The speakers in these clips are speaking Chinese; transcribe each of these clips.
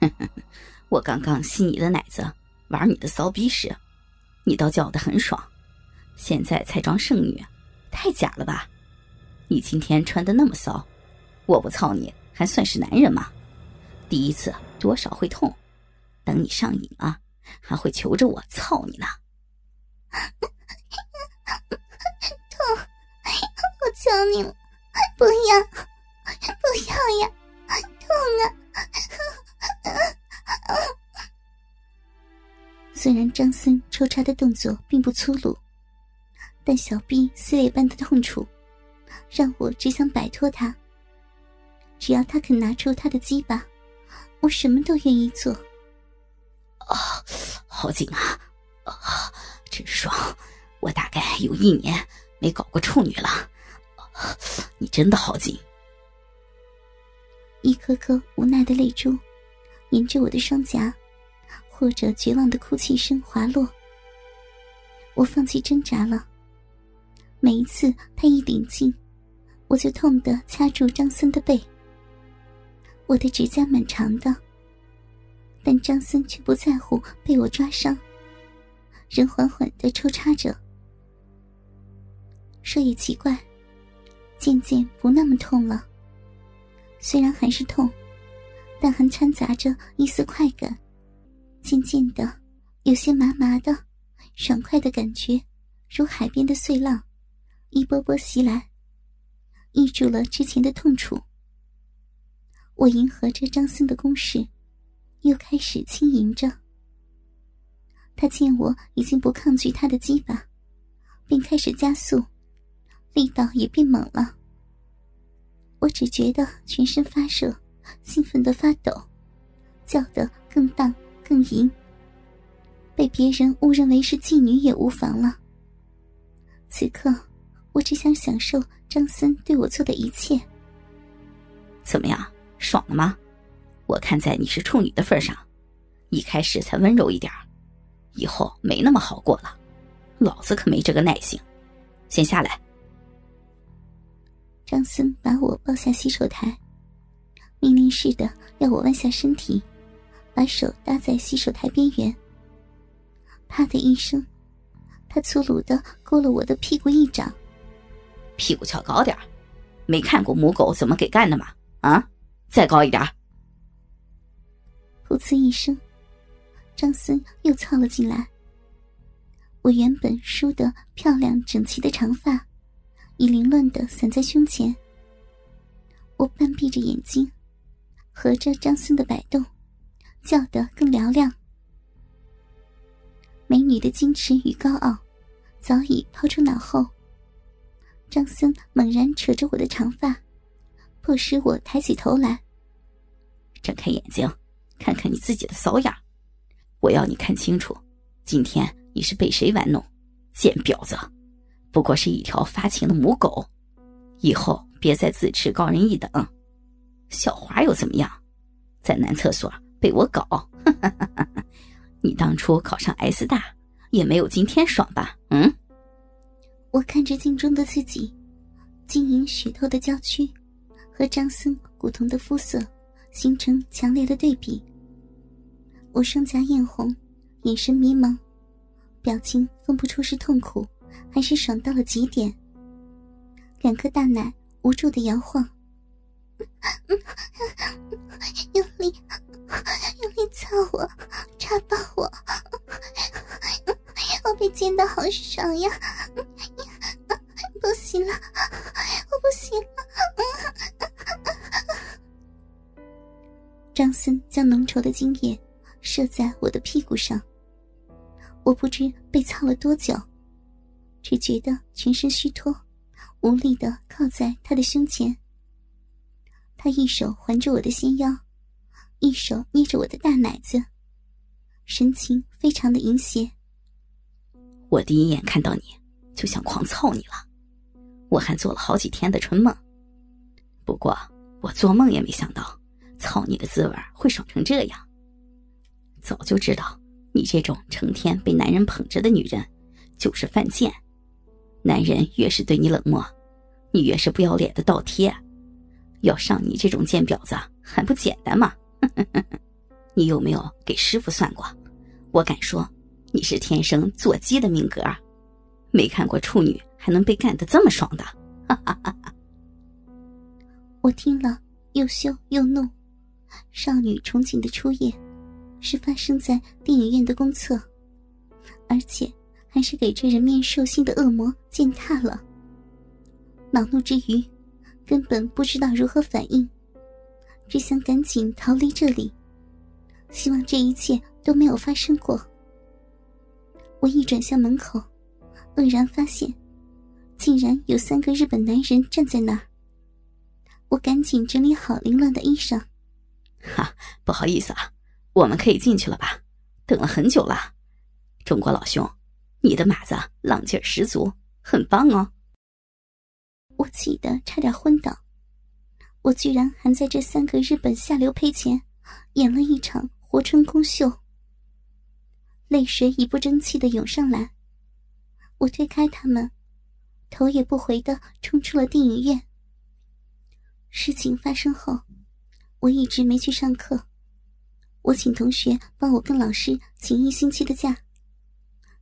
我刚刚吸你的奶子，玩你的骚逼时，你倒叫得很爽。现在才装剩女，太假了吧？你今天穿的那么骚，我不操你还算是男人吗？第一次多少会痛，等你上瘾了，还会求着我操你呢。痛，我求你了，不要，不要呀，痛啊！虽然张森抽插的动作并不粗鲁，但小臂撕裂般的痛楚，让我只想摆脱他。只要他肯拿出他的鸡巴，我什么都愿意做。啊，好紧啊！啊，真爽！我大概有一年没搞过处女了。你真的好紧！一颗颗无奈的泪珠，沿着我的双颊，或者绝望的哭泣声滑落。我放弃挣扎了。每一次他一顶劲，我就痛得掐住张森的背。我的指甲蛮长的，但张森却不在乎被我抓伤，仍缓缓的抽插着。说也奇怪，渐渐不那么痛了。虽然还是痛，但还掺杂着一丝快感。渐渐的，有些麻麻的、爽快的感觉，如海边的碎浪，一波波袭来，抑住了之前的痛楚。我迎合着张森的攻势，又开始轻吟着。他见我已经不抗拒他的击打，便开始加速，力道也变猛了。我只觉得全身发热，兴奋的发抖，叫得更荡更淫。被别人误认为是妓女也无妨了。此刻，我只想享受张森对我做的一切。怎么样？爽了吗？我看在你是处女的份上，一开始才温柔一点以后没那么好过了。老子可没这个耐性，先下来。张森把我抱下洗手台，命令似的要我弯下身体，把手搭在洗手台边缘。啪的一声，他粗鲁的勾了我的屁股一掌。屁股翘高点没看过母狗怎么给干的吗？啊？再高一点！噗呲一声，张森又凑了进来。我原本梳的漂亮整齐的长发，已凌乱的散在胸前。我半闭着眼睛，合着张森的摆动，叫得更嘹亮。美女的矜持与高傲，早已抛出脑后。张森猛然扯着我的长发。迫使我抬起头来，睁开眼睛，看看你自己的骚样。我要你看清楚，今天你是被谁玩弄？贱婊子，不过是一条发情的母狗。以后别再自持高人一等。小花又怎么样？在男厕所被我搞。你当初考上 S 大，也没有今天爽吧？嗯。我看着镜中的自己，晶莹雪透的娇躯。和张森古铜的肤色形成强烈的对比。我双颊艳红，眼神迷茫，表情分不出是痛苦还是爽到了极点。两颗大奶无助的摇晃，用力，用力操我，插爆我，我被奸的好爽呀！不行了，我不行了！张森将浓稠的精液射在我的屁股上，我不知被操了多久，只觉得全身虚脱，无力的靠在他的胸前。他一手环着我的纤腰，一手捏着我的大奶子，神情非常的淫邪。我第一眼看到你就想狂操你了，我还做了好几天的春梦，不过我做梦也没想到。操你的滋味会爽成这样！早就知道你这种成天被男人捧着的女人就是犯贱。男人越是对你冷漠，你越是不要脸的倒贴。要上你这种贱婊子还不简单吗？你有没有给师傅算过？我敢说，你是天生做鸡的命格，没看过处女还能被干得这么爽的。哈哈哈哈我听了又羞又怒，少女憧憬的初夜，是发生在电影院的公厕，而且还是给这人面兽心的恶魔践踏了。恼怒之余，根本不知道如何反应，只想赶紧逃离这里，希望这一切都没有发生过。我一转向门口，愕然发现，竟然有三个日本男人站在那儿。我赶紧整理好凌乱的衣裳。哈，不好意思啊，我们可以进去了吧？等了很久了。中国老兄，你的马子浪劲十足，很棒哦。我气得差点昏倒，我居然还在这三个日本下流胚前演了一场活春宫秀。泪水已不争气的涌上来，我推开他们，头也不回的冲出了电影院。事情发生后，我一直没去上课，我请同学帮我跟老师请一星期的假，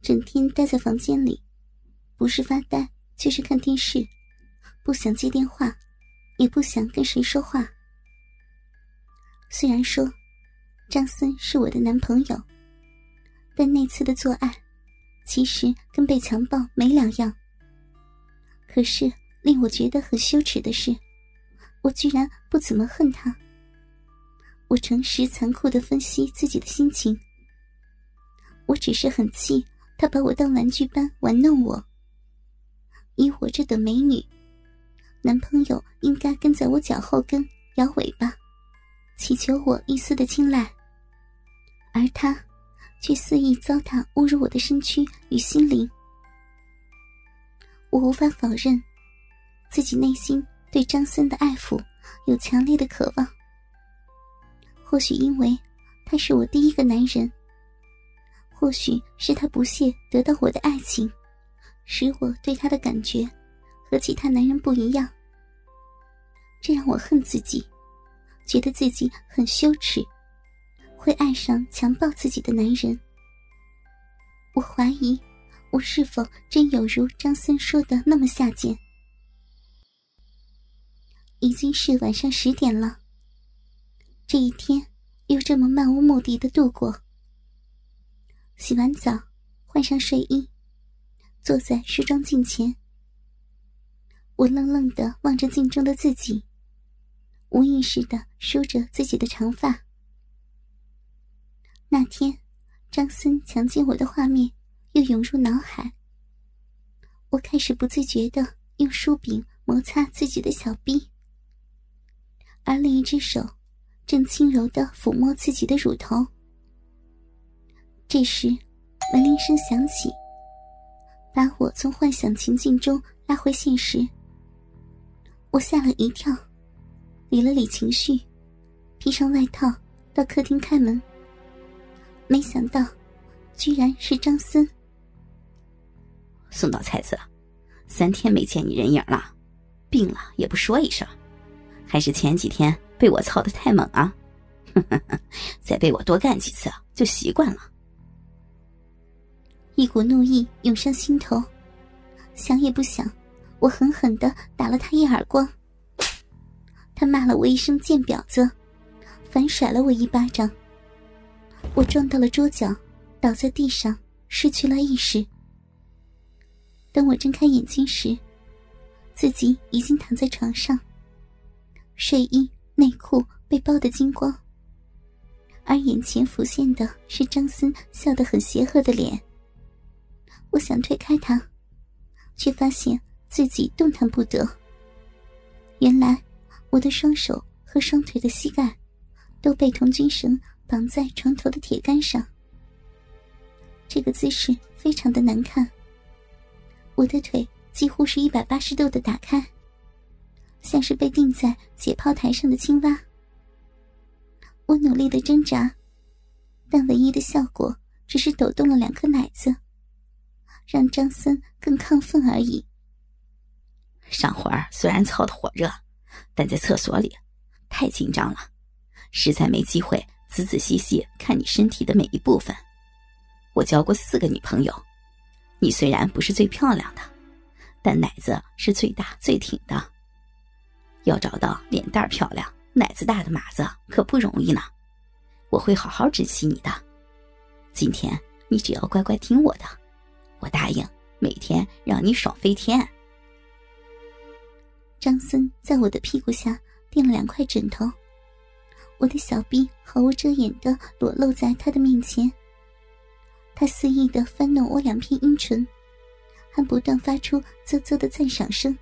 整天待在房间里，不是发呆就是看电视。不想接电话，也不想跟谁说话。虽然说张森是我的男朋友，但那次的做爱，其实跟被强暴没两样。可是令我觉得很羞耻的是，我居然不怎么恨他。我诚实残酷的分析自己的心情，我只是很气他把我当玩具般玩弄我。以我这等美女。男朋友应该跟在我脚后跟摇尾巴，祈求我一丝的青睐，而他却肆意糟蹋、侮辱我的身躯与心灵。我无法否认，自己内心对张森的爱抚有强烈的渴望。或许因为他是我第一个男人，或许是他不屑得到我的爱情，使我对他的感觉。和其他男人不一样，这让我恨自己，觉得自己很羞耻，会爱上强暴自己的男人。我怀疑，我是否真有如张森说的那么下贱？已经是晚上十点了，这一天又这么漫无目的的度过。洗完澡，换上睡衣，坐在梳妆镜前。我愣愣的望着镜中的自己，无意识的梳着自己的长发。那天，张森强奸我的画面又涌入脑海。我开始不自觉的用梳柄摩擦自己的小臂，而另一只手正轻柔的抚摸自己的乳头。这时，门铃声响起，把我从幻想情境中拉回现实。我吓了一跳，理了理情绪，披上外套到客厅开门。没想到，居然是张森。宋老才子，三天没见你人影了，病了也不说一声，还是前几天被我操的太猛啊！再被我多干几次就习惯了。一股怒意涌上心头，想也不想。我狠狠的打了他一耳光，他骂了我一声“贱婊子”，反甩了我一巴掌。我撞到了桌角，倒在地上，失去了意识。等我睁开眼睛时，自己已经躺在床上，睡衣内裤被包得精光，而眼前浮现的是张森笑得很邪恶的脸。我想推开他，却发现。自己动弹不得。原来，我的双手和双腿的膝盖都被童军绳绑在床头的铁杆上。这个姿势非常的难看。我的腿几乎是一百八十度的打开，像是被钉在解剖台上的青蛙。我努力的挣扎，但唯一的效果只是抖动了两颗奶子，让张森更亢奋而已。上会儿虽然操的火热，但在厕所里太紧张了，实在没机会仔仔细细看你身体的每一部分。我交过四个女朋友，你虽然不是最漂亮的，但奶子是最大最挺的。要找到脸蛋漂亮、奶子大的马子可不容易呢。我会好好珍惜你的。今天你只要乖乖听我的，我答应每天让你爽飞天。张森在我的屁股下垫了两块枕头，我的小臂毫无遮掩的裸露在他的面前。他肆意的翻弄我两片阴唇，还不断发出啧啧的赞赏声。